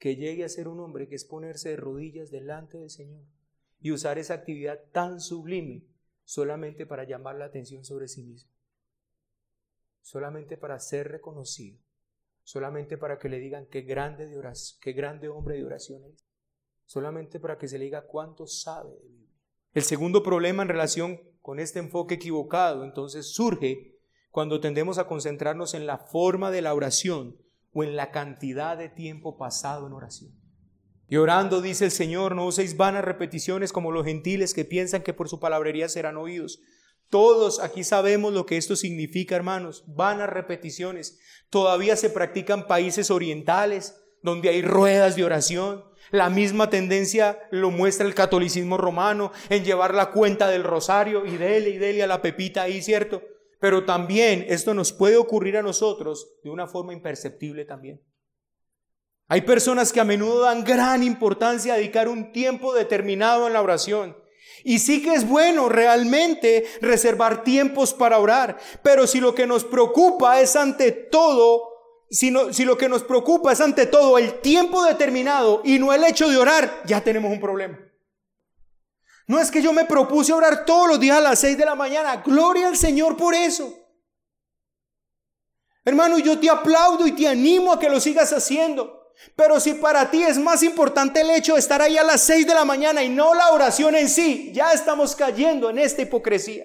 que llegue a ser un hombre, que es ponerse de rodillas delante del Señor y usar esa actividad tan sublime solamente para llamar la atención sobre sí mismo, solamente para ser reconocido, solamente para que le digan qué grande, de oración, qué grande hombre de oración es solamente para que se le diga cuánto sabe. El segundo problema en relación con este enfoque equivocado entonces surge cuando tendemos a concentrarnos en la forma de la oración o en la cantidad de tiempo pasado en oración. Y orando, dice el Señor, no uséis vanas repeticiones como los gentiles que piensan que por su palabrería serán oídos. Todos aquí sabemos lo que esto significa, hermanos. Van a repeticiones. Todavía se practican países orientales donde hay ruedas de oración. La misma tendencia lo muestra el catolicismo romano en llevar la cuenta del rosario y dele y dele a la pepita ahí, ¿cierto? Pero también esto nos puede ocurrir a nosotros de una forma imperceptible también. Hay personas que a menudo dan gran importancia a dedicar un tiempo determinado en la oración. Y sí que es bueno realmente reservar tiempos para orar, pero si lo que nos preocupa es ante todo si, lo que nos preocupa es ante todo el tiempo determinado y no el hecho de orar, ya tenemos un problema. No es que yo me propuse orar todos los días a las 6 de la mañana. Gloria al Señor por eso. Hermano, yo te aplaudo y te animo a que lo sigas haciendo. Pero si para ti es más importante el hecho de estar ahí a las 6 de la mañana y no la oración en sí, ya estamos cayendo en esta hipocresía.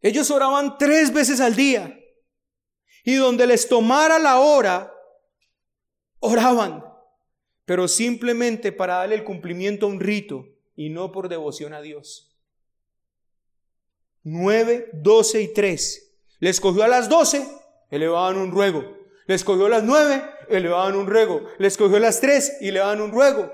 Ellos oraban tres veces al día y donde les tomara la hora, oraban, pero simplemente para darle el cumplimiento a un rito y no por devoción a Dios. 9, 12 y 3. Les cogió a las 12, elevaban un ruego. Les cogió a las 9, elevaban un ruego. Les cogió a las 3 y elevaban un ruego.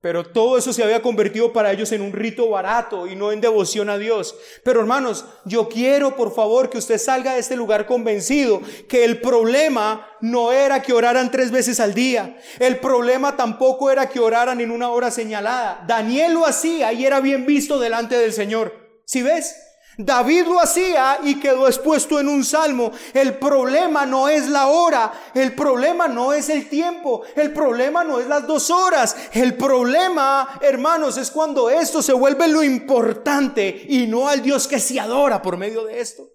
Pero todo eso se había convertido para ellos en un rito barato y no en devoción a Dios. Pero hermanos, yo quiero por favor que usted salga de este lugar convencido que el problema no era que oraran tres veces al día. El problema tampoco era que oraran en una hora señalada. Daniel lo hacía y era bien visto delante del Señor. ¿Sí ves? David lo hacía y quedó expuesto en un salmo. El problema no es la hora, el problema no es el tiempo, el problema no es las dos horas. El problema, hermanos, es cuando esto se vuelve lo importante y no al Dios que se adora por medio de esto.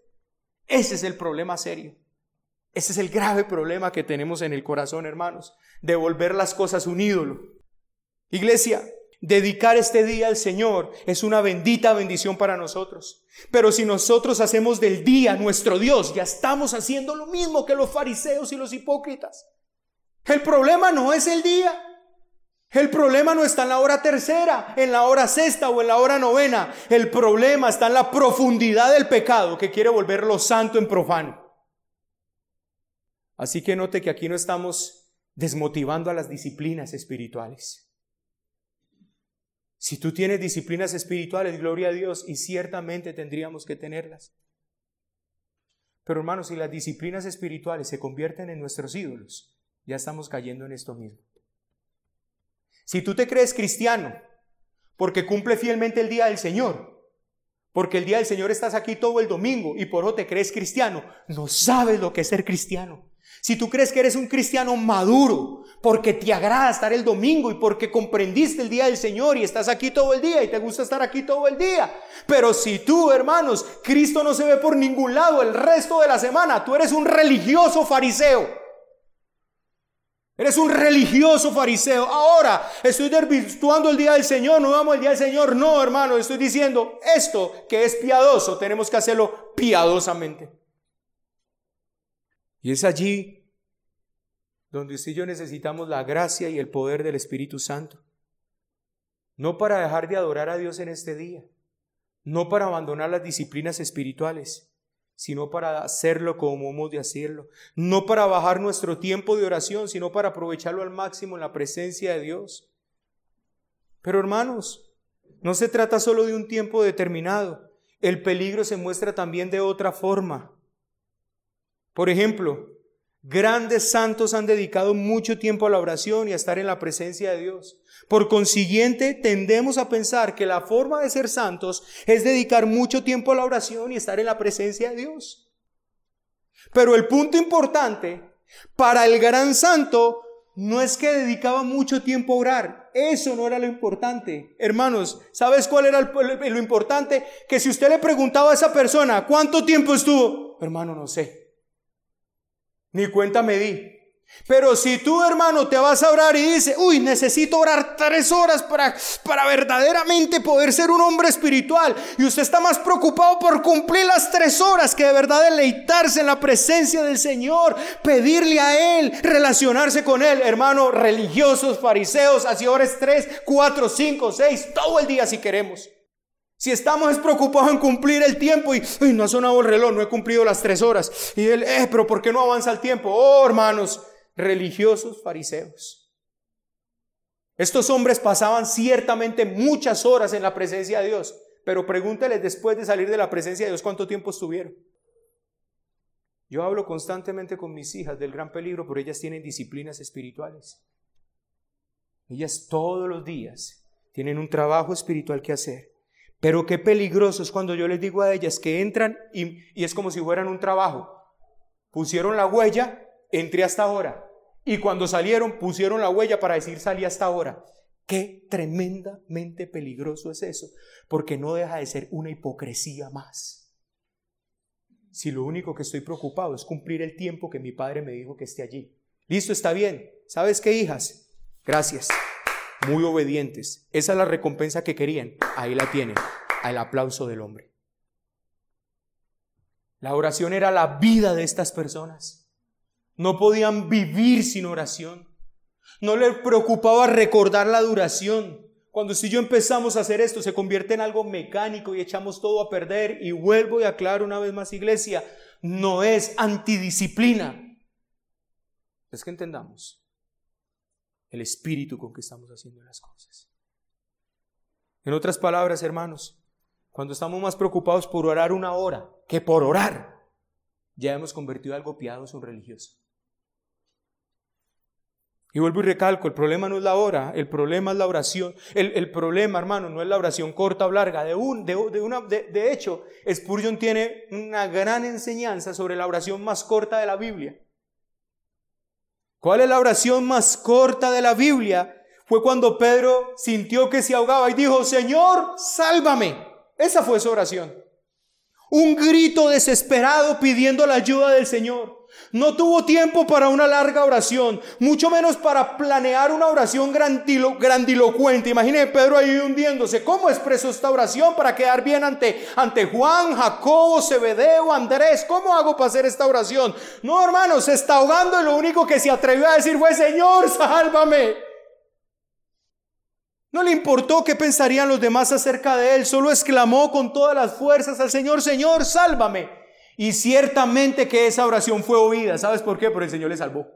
Ese es el problema serio. Ese es el grave problema que tenemos en el corazón, hermanos, de volver las cosas un ídolo. Iglesia, Dedicar este día al Señor es una bendita bendición para nosotros. Pero si nosotros hacemos del día nuestro Dios, ya estamos haciendo lo mismo que los fariseos y los hipócritas. El problema no es el día. El problema no está en la hora tercera, en la hora sexta o en la hora novena. El problema está en la profundidad del pecado que quiere volverlo santo en profano. Así que note que aquí no estamos desmotivando a las disciplinas espirituales. Si tú tienes disciplinas espirituales, gloria a Dios, y ciertamente tendríamos que tenerlas. Pero hermanos, si las disciplinas espirituales se convierten en nuestros ídolos, ya estamos cayendo en esto mismo. Si tú te crees cristiano porque cumple fielmente el día del Señor, porque el día del Señor estás aquí todo el domingo y por eso te crees cristiano, no sabes lo que es ser cristiano. Si tú crees que eres un cristiano maduro, porque te agrada estar el domingo y porque comprendiste el día del Señor y estás aquí todo el día y te gusta estar aquí todo el día. Pero si tú, hermanos, Cristo no se ve por ningún lado el resto de la semana, tú eres un religioso fariseo. Eres un religioso fariseo. Ahora estoy desvirtuando el día del Señor, no vamos el día del Señor. No, hermano, estoy diciendo esto que es piadoso, tenemos que hacerlo piadosamente. Y es allí donde usted y yo necesitamos la gracia y el poder del Espíritu Santo. No para dejar de adorar a Dios en este día, no para abandonar las disciplinas espirituales, sino para hacerlo como hemos de hacerlo, no para bajar nuestro tiempo de oración, sino para aprovecharlo al máximo en la presencia de Dios. Pero hermanos, no se trata solo de un tiempo determinado, el peligro se muestra también de otra forma. Por ejemplo, Grandes santos han dedicado mucho tiempo a la oración y a estar en la presencia de Dios. Por consiguiente, tendemos a pensar que la forma de ser santos es dedicar mucho tiempo a la oración y estar en la presencia de Dios. Pero el punto importante para el gran santo no es que dedicaba mucho tiempo a orar. Eso no era lo importante. Hermanos, ¿sabes cuál era lo importante? Que si usted le preguntaba a esa persona, ¿cuánto tiempo estuvo? Hermano, no sé ni cuenta me di. Pero si tú, hermano, te vas a orar y dices, uy, necesito orar tres horas para, para verdaderamente poder ser un hombre espiritual, y usted está más preocupado por cumplir las tres horas que de verdad deleitarse en la presencia del Señor, pedirle a Él, relacionarse con Él, hermano, religiosos, fariseos, así ores tres, cuatro, cinco, seis, todo el día si queremos. Si estamos preocupados en cumplir el tiempo y no ha sonado el reloj, no he cumplido las tres horas. Y él, eh, pero ¿por qué no avanza el tiempo? Oh, hermanos, religiosos fariseos. Estos hombres pasaban ciertamente muchas horas en la presencia de Dios, pero pregúnteles después de salir de la presencia de Dios cuánto tiempo estuvieron. Yo hablo constantemente con mis hijas del gran peligro, pero ellas tienen disciplinas espirituales. Ellas todos los días tienen un trabajo espiritual que hacer. Pero qué peligroso es cuando yo les digo a ellas que entran y, es como si fueran un trabajo. Pusieron la huella, entré hasta ahora. Y cuando salieron, pusieron la huella para decir salí hasta ahora. Qué tremendamente peligroso es eso, porque no deja de ser una hipocresía más. Si lo único que estoy preocupado es cumplir el tiempo que mi padre me dijo que esté allí. Listo, está bien. ¿Sabes qué, hijas? Gracias muy obedientes. Esa es la recompensa que querían. Ahí la tienen, al aplauso del hombre. La oración era la vida de estas personas. No podían vivir sin oración. No les preocupaba recordar la duración. Cuando si yo empezamos a hacer esto, se convierte en algo mecánico y echamos todo a perder. Y vuelvo y aclaro una vez más, iglesia, no es antidisciplina. Es que entendamos el espíritu con que estamos haciendo las cosas. En otras palabras, hermanos, cuando estamos más preocupados por orar una hora que por orar, ya hemos convertido algo piadoso en religioso. Y vuelvo y recalco, el problema no es la hora, el problema es la oración. El, problema, hermano, no es la oración corta o larga. De, un, de, una, de, de hecho, Spurgeon tiene una gran enseñanza sobre la oración más corta de la Biblia. ¿Cuál es la oración más corta de la Biblia? Fue cuando Pedro sintió que se ahogaba y dijo, Señor, sálvame. Esa fue su oración. Un grito desesperado pidiendo la ayuda del Señor. No tuvo tiempo para una larga oración, mucho menos para planear una oración grandilocuente. Imagine Pedro ahí hundiéndose. ¿Cómo expreso esta oración para quedar bien ante, ante Juan, Jacobo, Zebedeo, Andrés? ¿Cómo hago para hacer esta oración? No, hermano, se está ahogando y lo único que se atrevió a decir fue, Señor, sálvame. No le importó qué pensarían los demás acerca de él, solo exclamó con todas las fuerzas al Señor, Señor, sálvame. Y ciertamente que esa oración fue oída. ¿Sabes por qué? Porque el Señor le salvó.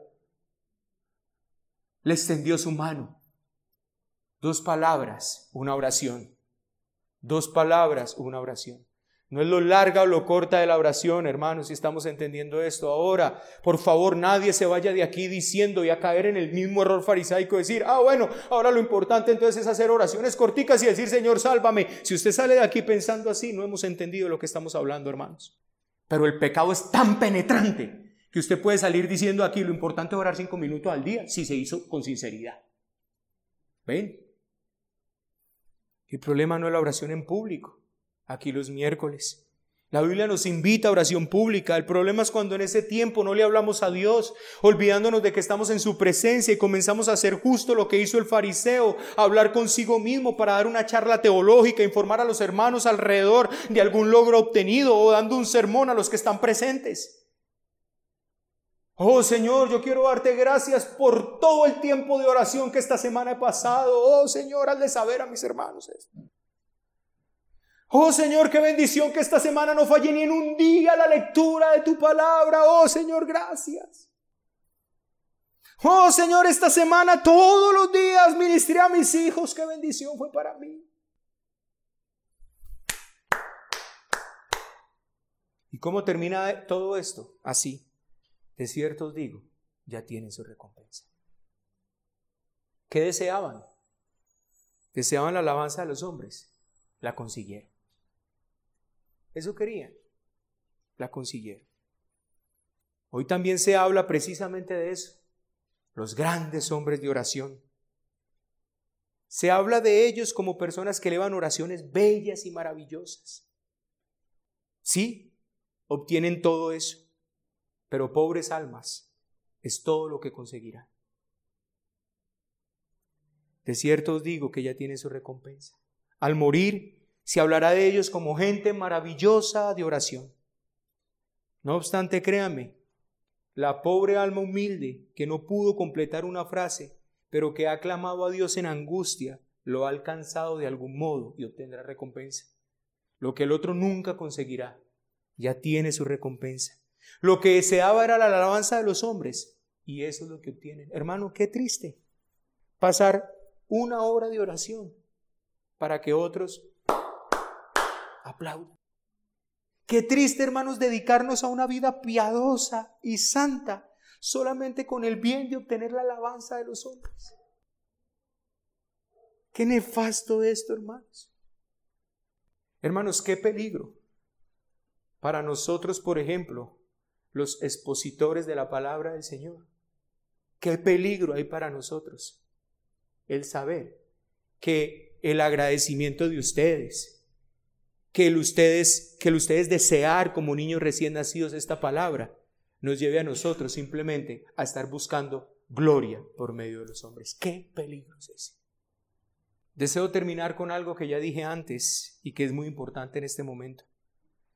Le extendió su mano. Dos palabras, una oración. Dos palabras, una oración. No es lo larga o lo corta de la oración, hermanos, si estamos entendiendo esto. Ahora, por favor, nadie se vaya de aquí diciendo y a caer en el mismo error farisaico, decir, ah, bueno, ahora lo importante entonces es hacer oraciones corticas y decir, Señor, sálvame. Si usted sale de aquí pensando así, no hemos entendido lo que estamos hablando, hermanos. Pero el pecado es tan penetrante que usted puede salir diciendo aquí, lo importante es orar cinco minutos al día, si se hizo con sinceridad. ¿Ven? El problema no es la oración en público, aquí los miércoles. La Biblia nos invita a oración pública. El problema es cuando en ese tiempo no le hablamos a Dios, olvidándonos de que estamos en su presencia y comenzamos a hacer justo lo que hizo el fariseo, hablar consigo mismo para dar una charla teológica, informar a los hermanos alrededor de algún logro obtenido o dando un sermón a los que están presentes. Oh Señor, yo quiero darte gracias por todo el tiempo de oración que esta semana he pasado. Oh Señor, hazle saber a mis hermanos. Oh Señor, qué bendición que esta semana no falle ni en un día la lectura de tu palabra. Oh Señor, gracias. Oh Señor, esta semana todos los días ministré a mis hijos. Qué bendición fue para mí. ¿Y cómo termina todo esto? Así. De cierto os digo, ya tienen su recompensa. ¿Qué deseaban? Deseaban la alabanza de los hombres. La consiguieron. Eso querían. La consiguieron. Hoy también se habla precisamente de eso. Los grandes hombres de oración. Se habla de ellos como personas que elevan oraciones bellas y maravillosas. Sí, obtienen todo eso, pero pobres almas es todo lo que conseguirán. De cierto os digo que ya tiene su recompensa. Al morir, se hablará de ellos como gente maravillosa de oración. No obstante, créame, la pobre alma humilde que no pudo completar una frase, pero que ha clamado a Dios en angustia, lo ha alcanzado de algún modo y obtendrá recompensa. Lo que el otro nunca conseguirá, ya tiene su recompensa. Lo que deseaba era la alabanza de los hombres, y eso es lo que obtienen. Hermano, qué triste pasar una hora de oración para que otros aplaudan. Qué triste, hermanos, dedicarnos a una vida piadosa y santa solamente con el bien de obtener la alabanza de los hombres. Qué nefasto esto, hermanos. Hermanos, qué peligro para nosotros, por ejemplo, los expositores de la palabra del Señor. Qué peligro hay para nosotros el saber que el agradecimiento de ustedes, que el ustedes, que el ustedes desear como niños recién nacidos esta palabra, nos lleve a nosotros simplemente a estar buscando gloria por medio de los hombres. ¿Qué peligro es ese? Deseo terminar con algo que ya dije antes y que es muy importante en este momento.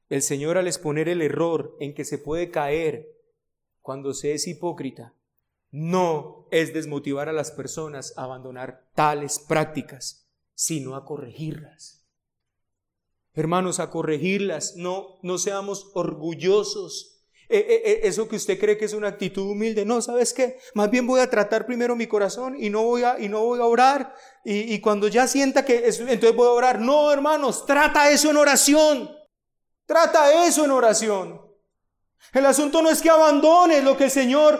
El Señor al exponer el error en que se puede caer cuando se es hipócrita, no es desmotivar a las personas a abandonar tales prácticas, sino a corregirlas. Hermanos, a corregirlas, no, no seamos orgullosos eh, eh, eh, eso que usted cree que es una actitud humilde. No, ¿sabes qué? Más bien voy a tratar primero mi corazón y no voy a, y no voy a orar. Y, cuando ya sienta que es, entonces voy a orar. No, hermanos, trata eso en oración. Trata eso en oración. El asunto no es que abandones lo que el Señor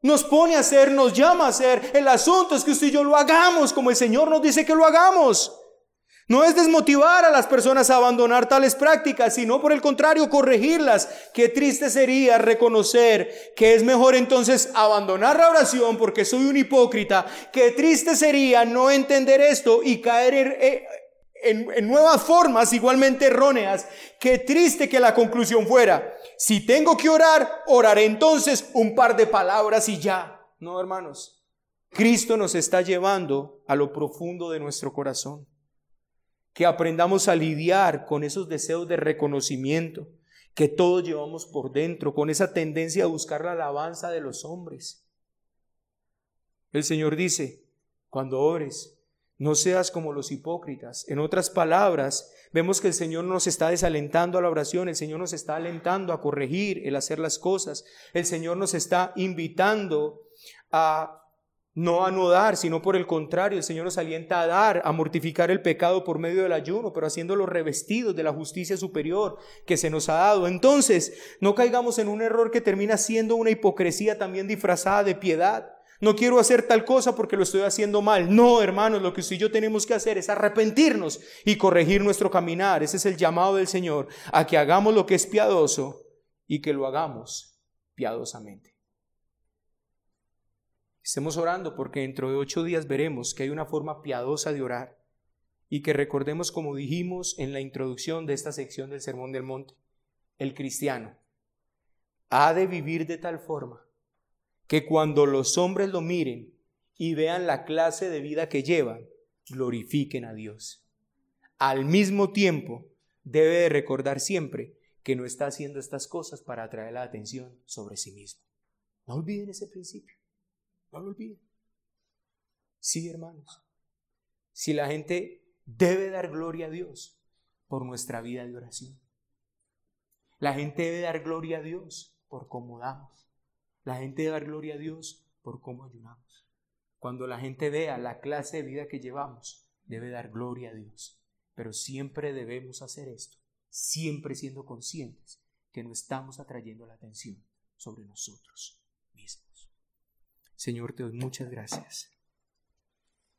nos pone a hacer, nos llama a hacer. El asunto es que usted y yo lo hagamos como el Señor nos dice que lo hagamos. No es desmotivar a las personas a abandonar tales prácticas, sino por el contrario corregirlas. Qué triste sería reconocer que es mejor entonces abandonar la oración porque soy un hipócrita. Qué triste sería no entender esto y caer en, en nuevas formas igualmente erróneas. Qué triste que la conclusión fuera, si tengo que orar, oraré entonces un par de palabras y ya. No, hermanos. Cristo nos está llevando a lo profundo de nuestro corazón que aprendamos a lidiar con esos deseos de reconocimiento que todos llevamos por dentro, con esa tendencia a buscar la alabanza de los hombres. El Señor dice, cuando ores, no seas como los hipócritas. En otras palabras, vemos que el Señor nos está desalentando a la oración, el Señor nos está alentando a corregir el hacer las cosas, el Señor nos está invitando a no a no dar, sino por el contrario, el Señor nos alienta a dar, a mortificar el pecado por medio del ayuno, pero haciéndolo revestidos de la justicia superior que se nos ha dado. Entonces, no caigamos en un error que termina siendo una hipocresía también disfrazada de piedad. No quiero hacer tal cosa porque lo estoy haciendo mal. No, hermanos, lo que usted y yo tenemos que hacer es arrepentirnos y corregir nuestro caminar. Ese es el llamado del Señor, a que hagamos lo que es piadoso y que lo hagamos piadosamente. Estemos orando porque dentro de ocho días veremos que hay una forma piadosa de orar y que recordemos como dijimos en la introducción de esta sección del Sermón del Monte, el cristiano ha de vivir de tal forma que cuando los hombres lo miren y vean la clase de vida que llevan, glorifiquen a Dios. Al mismo tiempo, debe de recordar siempre que no está haciendo estas cosas para atraer la atención sobre sí mismo. No olviden ese principio. No lo olviden. Sí, hermanos. Si la gente debe dar gloria a Dios por nuestra vida de oración. La gente debe dar gloria a Dios por cómo damos. La gente debe dar gloria a Dios por cómo ayunamos. Cuando la gente vea la clase de vida que llevamos, debe dar gloria a Dios. Pero siempre debemos hacer esto, siempre siendo conscientes que no estamos atrayendo la atención sobre nosotros mismos. Señor, te doy muchas gracias.